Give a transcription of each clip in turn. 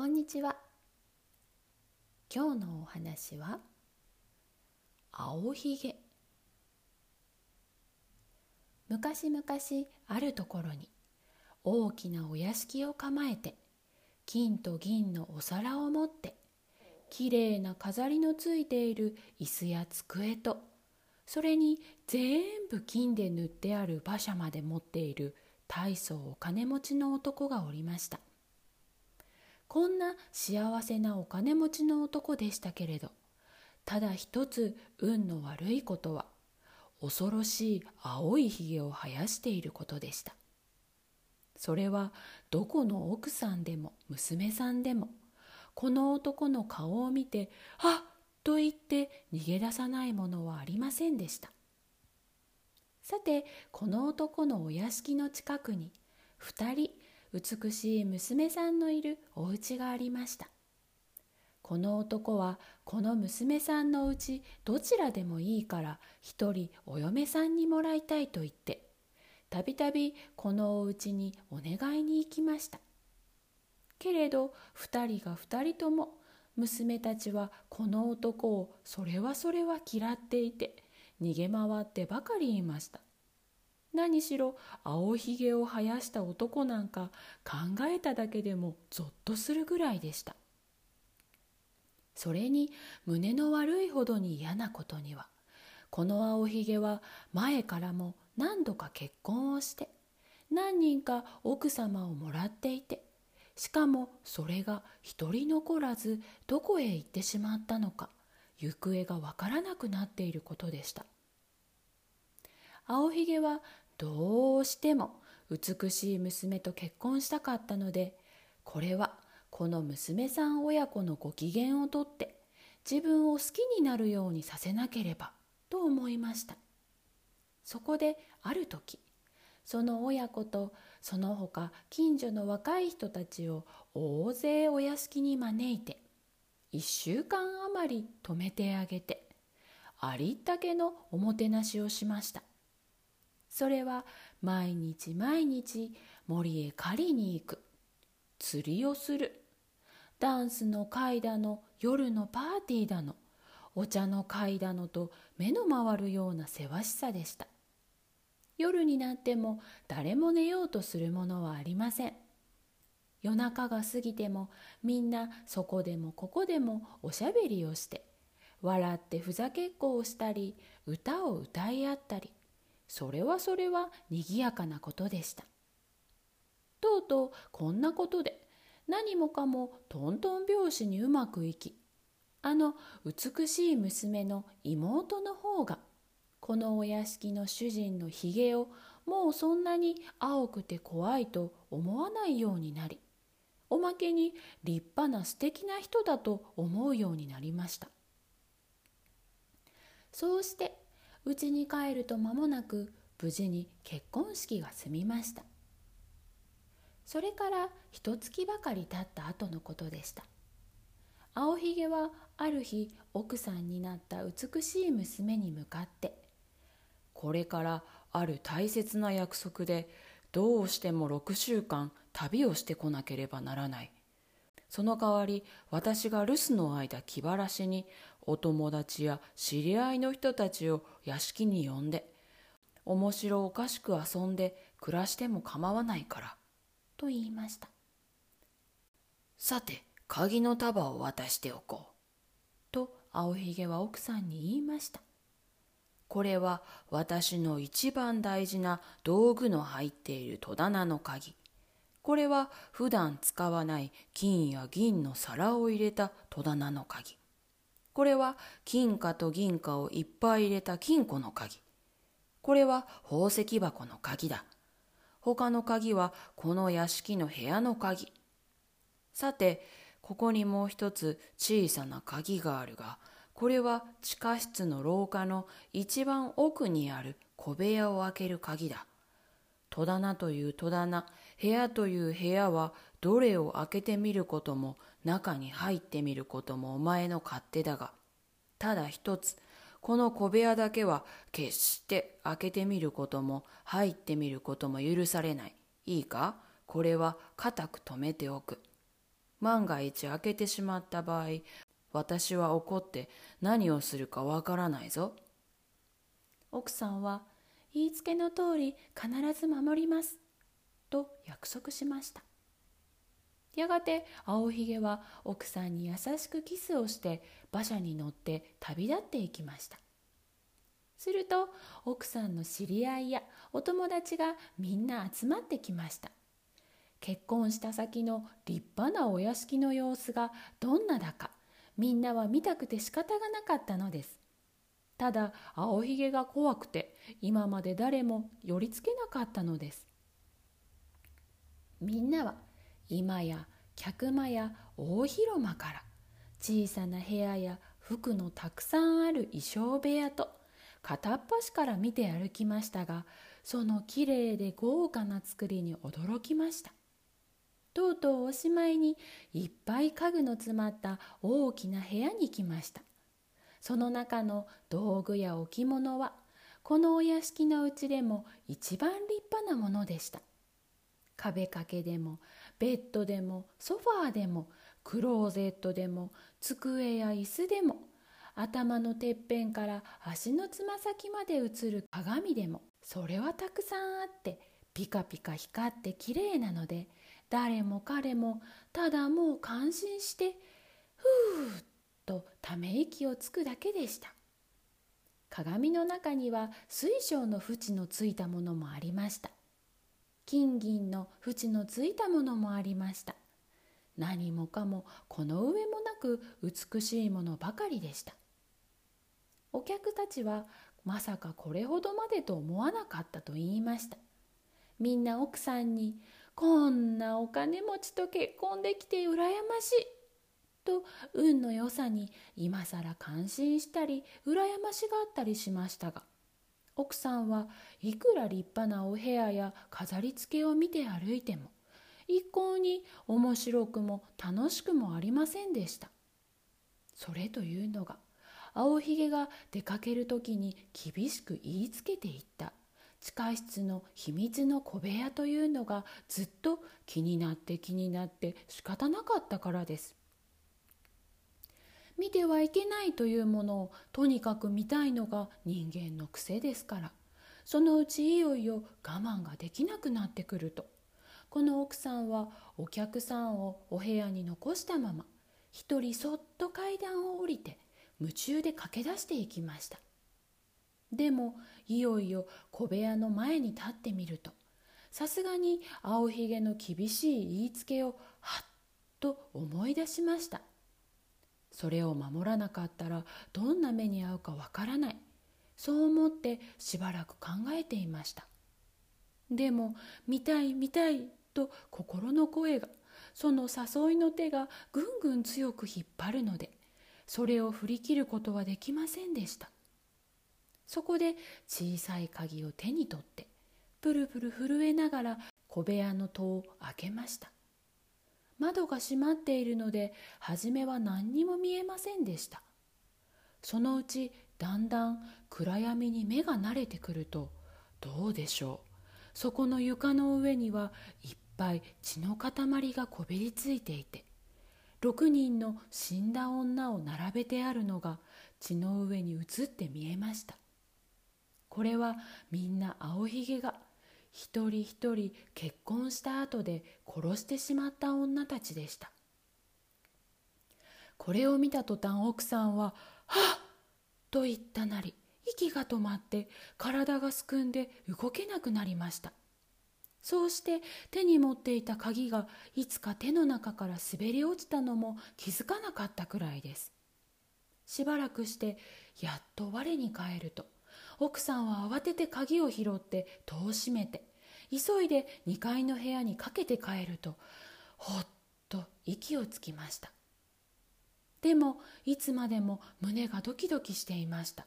こんにちは。今日のお話は青ひげ。昔々あるところに大きなお屋敷を構えて金と銀のお皿を持ってきれいな飾りのついている椅子や机とそれに全部金で塗ってある馬車まで持っている大層お金持ちの男がおりました。こんな幸せなお金持ちの男でしたけれどただ一つ運の悪いことは恐ろしい青いひげを生やしていることでしたそれはどこの奥さんでも娘さんでもこの男の顔を見て「あっ!」と言って逃げ出さないものはありませんでしたさてこの男のお屋敷の近くに2人美しい娘さんのいるお家がありました。この男はこの娘さんのうちどちらでもいいから一人お嫁さんにもらいたいと言ってたびたびこのお家にお願いに行きました。けれど二人が二人とも娘たちはこの男をそれはそれは嫌っていて逃げ回ってばかりいました。何しろ青ひげを生やした男なんか考えただけでもぞっとするぐらいでした。それに胸の悪いほどに嫌なことにはこの青ひげは前からも何度か結婚をして何人か奥様をもらっていてしかもそれが一人残らずどこへ行ってしまったのか行方がわからなくなっていることでした。青ひげはどうしても美しい娘と結婚したかったのでこれはこの娘さん親子のご機嫌をとって自分を好きになるようにさせなければと思いました。そこである時その親子とその他近所の若い人たちを大勢お屋敷に招いて一週間余り泊めてあげてありったけのおもてなしをしました。それは毎日毎日森へ狩りに行く。釣りをする。ダンスの会だの夜のパーティーだの。お茶の会だのと目の回るようなせわしさでした。夜になっても誰も寝ようとするものはありません。夜中が過ぎてもみんなそこでもここでもおしゃべりをして笑ってふざけっこをしたり歌を歌い合ったり。それはそれはにぎやかなことでした。とうとうこんなことで何もかもトントン拍子にうまくいきあの美しい娘の妹の方がこのお屋敷の主人のひげをもうそんなに青くて怖いと思わないようになりおまけに立派な素敵な人だと思うようになりました。そうして家に帰ると間もなく無事に結婚式が済みました。それから一月ばかり経った後のことでした。青ひげはある日奥さんになった美しい娘に向かって「これからある大切な約束でどうしても6週間旅をしてこなければならない」その代わり私が留守の間気晴らしにお友達や知り合いの人たちを屋敷に呼んで面白おかしく遊んで暮らしても構わないからと言いました。さて鍵の束を渡しておこうと青ひげは奥さんに言いました。これは私の一番大事な道具の入っている戸棚の鍵。これは普段使わない金や銀の皿を入れた戸棚の鍵。これは金貨と銀貨をいっぱい入れた金庫の鍵。これは宝石箱の鍵だ。他の鍵はこの屋敷の部屋の鍵。さて、ここにもう一つ小さな鍵があるが、これは地下室の廊下の一番奥にある小部屋を開ける鍵だ。戸棚という戸棚、部屋という部屋はどれを開けてみることも中に入ってみることもお前の勝手だが、ただ一つ、この小部屋だけは決して開けてみることも入ってみることも許されない。いいか？これは固く止めておく。万が一開けてしまった場合私は怒って何をするかわからないぞ奥さんは言いつけの通り必ず守りますと約束しました。やがて青ひげは奥さんに優しくキスをして馬車に乗って旅立っていきました。すると奥さんの知り合いやお友達がみんな集まってきました。結婚した先の立派なお屋敷の様子がどんなだかみんなは見たくて仕方がなかったのです。ただ青ひげが怖くて今まで誰も寄りつけなかったのです。みんなは今や客間や大広間から小さな部屋や服のたくさんある衣装部屋と片っ端から見て歩きましたがそのきれいで豪華な作りに驚きました。とうとうおしまいにいっぱい家具の詰まった大きな部屋に来ました。その中の道具や置物はこのお屋敷のうちでも一番立派なものでした。壁掛けでもベッドでもソファーでもクローゼットでも机や椅子でも頭のてっぺんから足のつま先まで映る鏡でもそれはたくさんあってピカピカ光ってきれいなので誰も彼もただもう感心してふーっとため息をつくだけでした。鏡の中には水晶の縁のついたものもありました。金銀の縁のついたものもありました。何もかもこの上もなく美しいものばかりでした。お客たちはまさかこれほどまでと思わなかったと言いました。みんな奥さんに「こんなお金持ちと結婚できて羨ましい」と運の良さに今さら感心したり羨ましがったりしましたが奥さんはいくら立派なお部屋や飾り付けを見て歩いても一向に面白くも楽しくもありませんでした。それというのが青ひげが出かける時に厳しく言いつけていった地下室の秘密の小部屋というのがずっと気になって気になって仕方なかったからです。見てはいけないというものをとにかく見たいのが人間の癖ですからそのうちいよいよ我慢ができなくなってくると。この奥さんはお客さんをお部屋に残したまま一人そっと階段を降りて夢中で駆け出していきました。でもいよいよ小部屋の前に立ってみるとさすがに青ひげの厳しい言いつけをはっと思い出しました。それを守らなかったらどんな目に遭うかわからない。そう思ってしばらく考えていました。でも見たい見たいと心の声がその誘いの手がぐんぐん強く引っ張るのでそれを振り切ることはできませんでした。そこで小さい鍵を手に取ってプルプル震えながら小部屋の戸を開けました。窓が閉まっているので初めは何にも見えませんでした。そのうちだんだん暗闇に目が慣れてくるとどうでしょう。そこの床の上にはいっぱい血の塊がこびりついていて6人の死んだ女を並べてあるのが血の上に映って見えました。これはみんな青ひげが一人一人結婚した後で殺してしまった女たちでした。これを見た途端奥さんは「はっ!」と言ったなり息が止まって体がすくんで動けなくなりました。そうして手に持っていた鍵がいつか手の中から滑り落ちたのも気づかなかったくらいです。しばらくしてやっと我に返ると奥さんは慌てて鍵を拾って戸を閉めて急いで2階の部屋にかけて帰るとほっと息をつきました。でもいつまでも胸がドキドキしていました。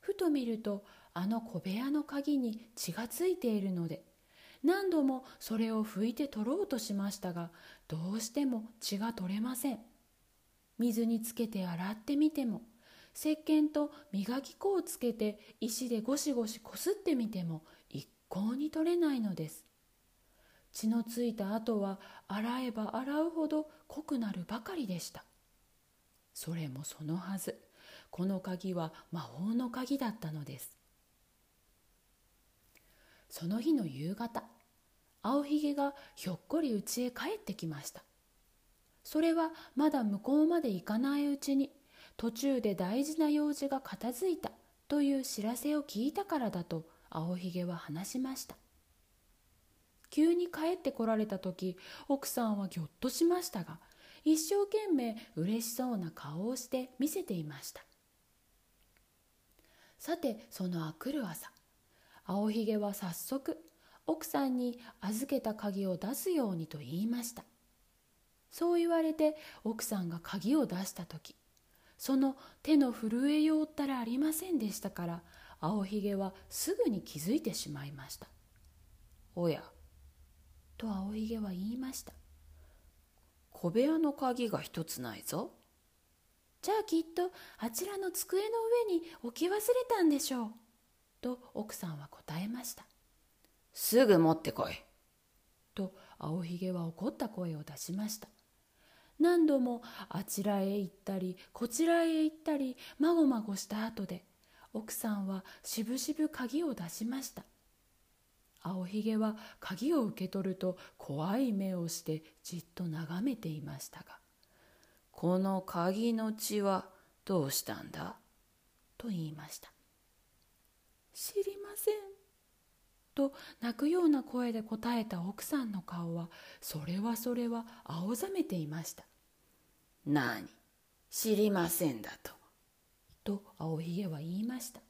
ふと見るとあの小部屋の鍵に血がついているので何度もそれを拭いて取ろうとしましたがどうしても血が取れません。水につけて洗ってみても石鹸と磨き粉をつけて石でゴシゴシこすってみても一向に取れないのです。血のついた跡は洗えば洗うほど濃くなるばかりでした。それもそのはず。この鍵は魔法の鍵だったのです。その日の夕方青ひげがひょっこり家へ帰ってきました。それはまだ向こうまで行かないうちに途中で大事な用事が片付いたという知らせを聞いたからだと青ひげは話しました。急に帰ってこられた時奥さんはぎょっとしましたが一生懸命嬉しそうな顔をして見せていました。さてそのあくる朝青ひげは早速奥さんに預けた鍵を出すようにと言いました。そう言われて奥さんが鍵を出した時その手の震えようったらありませんでしたから青ひげはすぐに気づいてしまいました。おやと青ひげは言いました。小部屋の鍵が一つないぞ。じゃあきっとあちらの机の上に置き忘れたんでしょう。と奥さんは答えました。すぐ持ってこい。と青ひげは怒った声を出しました何度もあちらへ行ったりこちらへ行ったりまごまごした後で奥さんはしぶしぶ鍵を出しました。青ひげは鍵を受け取ると怖い目をしてじっと眺めていましたが「この鍵の血はどうしたんだ?」と言いました「知りません」と泣くような声で答えた奥さんの顔はそれはそれは青ざめていました「何？知りませんだと」と青ひげは言いました。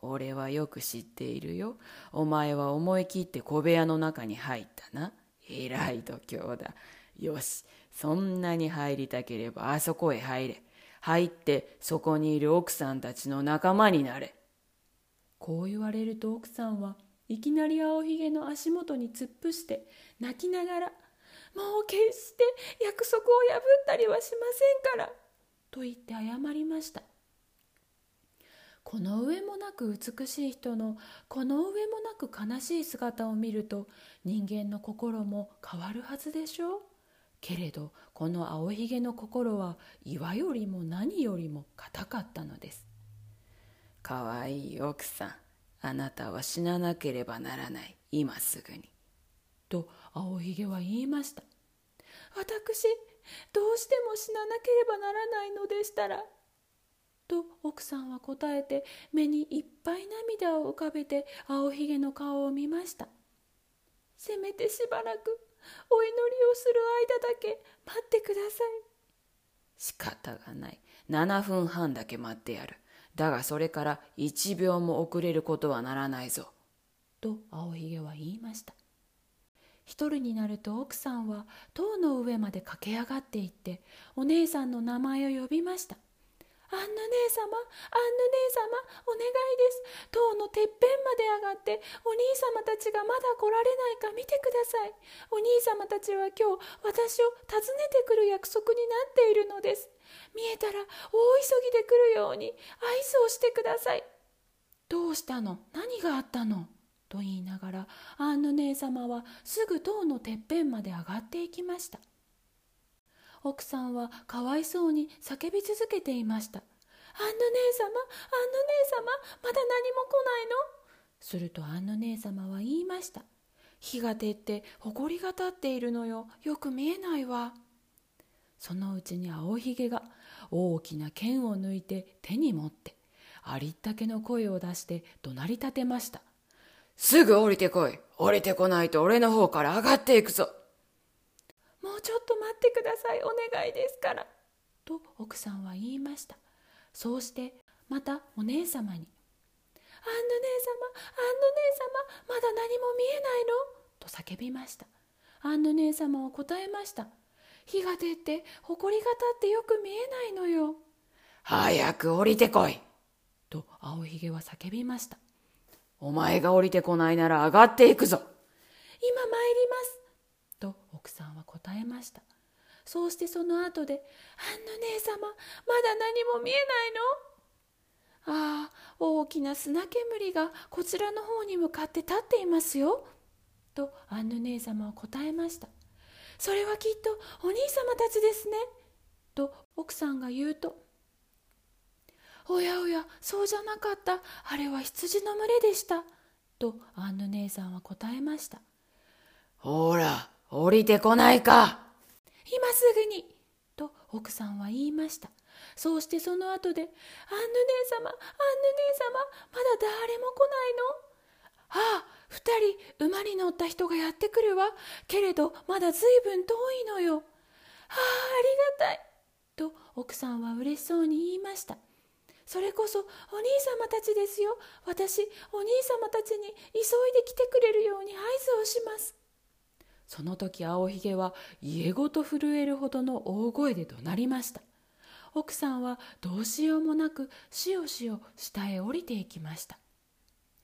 俺はよく知っているよ。お前は思い切って小部屋の中に入ったな。偉い度胸だ。よしそんなに入りたければあそこへ入れ。入ってそこにいる奥さんたちの仲間になれ。こう言われると奥さんはいきなり青ひげの足元に突っ伏して泣きながら「もう決して約束を破ったりはしませんから」と言って謝りました。この上もなく美しい人のこの上もなく悲しい姿を見ると人間の心も変わるはずでしょう。けれどこの青ひげの心は岩よりも何よりも硬かったのです。かわいい奥さん。あなたは死ななければならない今すぐに。と青ひげは言いました。私どうしても死ななければならないのでしたら。と奥さんは答えて目にいっぱい涙を浮かべて青ひげの顔を見ました。せめてしばらくお祈りをする間だけ待ってください。仕方がない。7分半だけ待ってやる。だがそれから一秒も遅れることはならないぞ。と青ひげは言いました。一人になると奥さんは塔の上まで駆け上がっていってお姉さんの名前を呼びました。アンヌ姉様、アンヌ姉様、お願いです。塔のてっぺんまで上がって、お兄様たちがまだ来られないか見てください。お兄様たちは今日、私を訪ねてくる約束になっているのです。見えたら、大急ぎで来るように、合図をしてください。どうしたの？何があったの？と言いながら、アンヌ姉様はすぐ塔のてっぺんまで上がっていきました。奥さんはかわいそうに叫び続けていました。アンヌ姉様、アンヌ姉様、まだ何も来ないの？するとアンヌ姉様は言いました。火が照って埃が立っているのよ。よく見えないわ。そのうちに青ひげが大きな剣を抜いて手に持ってありったけの声を出して怒鳴り立てました。すぐ降りてこい。降りてこないと俺の方から上がっていくぞ。もうちょっと待ってください。お願いですから」と奥さんは言いました。そうしてまたお姉様に「アンヌ姉様アンヌ姉様まだ何も見えないの?」と叫びました。アンヌ姉様は答えました。火が出て埃が立ってよく見えないのよ。早く降りてこい。と青ひげは叫びました。お前が降りてこないなら上がっていくぞ。今参ります。と奥さんは答えました。そうしてその後で「アンヌ姉様まだ何も見えないの？ああ大きな砂煙がこちらの方に向かって立っていますよ」とアンヌ姉様は答えました「それはきっとお兄様たちですね」と奥さんが言うと「おやおやそうじゃなかった。あれは羊の群れでした」とアンヌ姉さんは答えました「ほら降りてこないか!」今すぐに。と奥さんは言いました。そうしてその後で「アンヌ姉様アンヌ姉様まだ誰も来ないの？ああ二人馬に乗った人がやってくるわ。けれどまだずいぶん遠いのよ。ああありがたい」と奥さんは嬉しそうに言いました。それこそお兄様たちですよ。私お兄様たちに急いで来てくれるように合図をします。その時青ひげは家ごと震えるほどの大声で怒鳴りました。奥さんはどうしようもなくしおしお下へ降りていきました。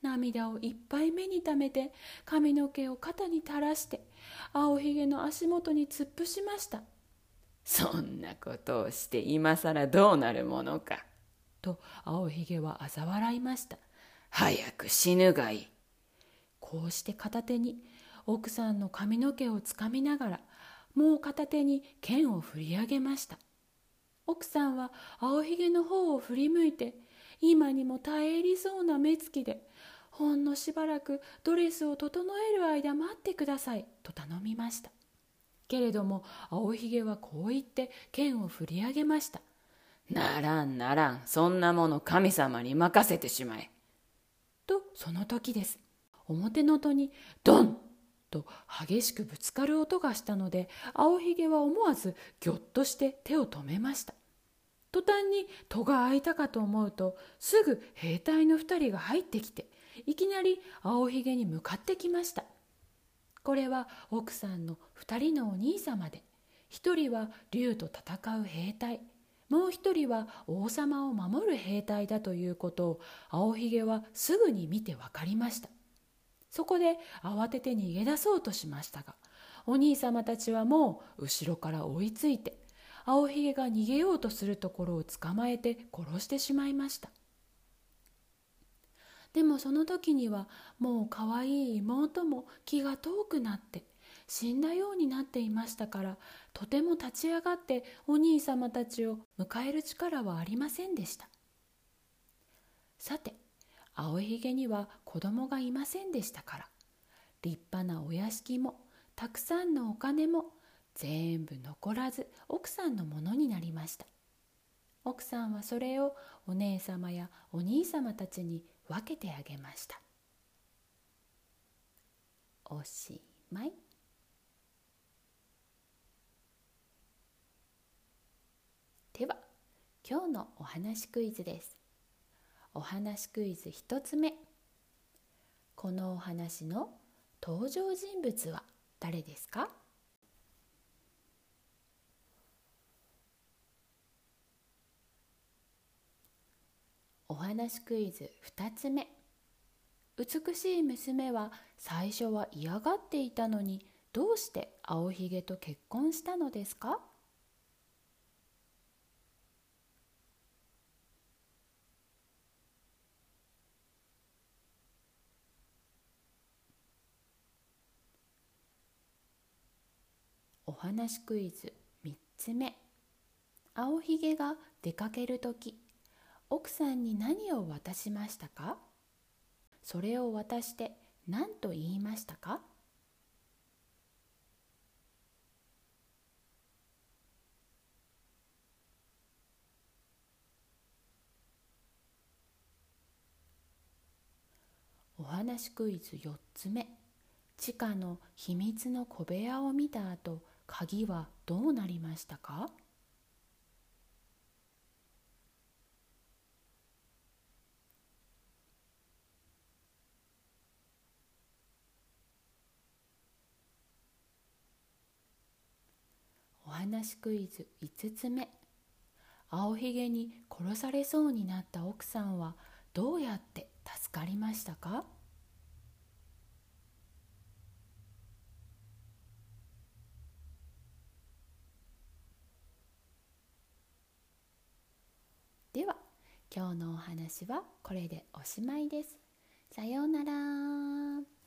涙をいっぱい目にためて髪の毛を肩に垂らして青ひげの足元に突っ伏しました。そんなことをして今さらどうなるものか。と青ひげは嘲笑いました。早く死ぬがいい。こうして片手に奥さんの髪の毛をつかみながらもう片手に剣を振り上げました。奥さんは青ひげの方を振り向いて今にも耐え入りそうな目つきでほんのしばらくドレスを整える間待ってください。と頼みました。けれども青ひげはこう言って剣を振り上げました。ならんならんそんなもの神様に任せてしまえ。とその時です。表の戸にドンと激しくぶつかる音がしたので青ひげは思わずぎょっとして手を止めました。途端に戸が開いたかと思うとすぐ兵隊の二人が入ってきていきなり青ひげに向かってきました。これは奥さんの二人のお兄様で一人は竜と戦う兵隊。もう一人は王様を守る兵隊だということを青ひげはすぐに見て分かりました。そこで慌てて逃げ出そうとしましたがお兄様たちはもう後ろから追いついて青ひげが逃げようとするところを捕まえて殺してしまいました。でもその時にはもう可愛い妹も気が遠くなって死んだようになっていましたからとても立ち上がってお兄様たちを迎える力はありませんでした。さて青ひげには子供がいませんでしたから立派なお屋敷もたくさんのお金も全部残らず奥さんのものになりました。奥さんはそれをお姉様やお兄様たちに分けてあげました。おしまい。では今日のお話クイズです。お話クイズ1つ目。このお話の登場人物は誰ですか？お話クイズ2つ目。美しい娘は最初は嫌がっていたのにどうして青ひげと結婚したのですか？お話クイズ3つ目。青ひげが出かける時奥さんに何を渡しましたか？それを渡して何と言いましたか？お話クイズ4つ目。地下の秘密の小部屋を見た後鍵はどうなりましたかお話クイズ5つ目青ひげに殺されそうになった奥さんはどうやって助かりましたか？では今日のお話はこれでおしまいです。さようなら。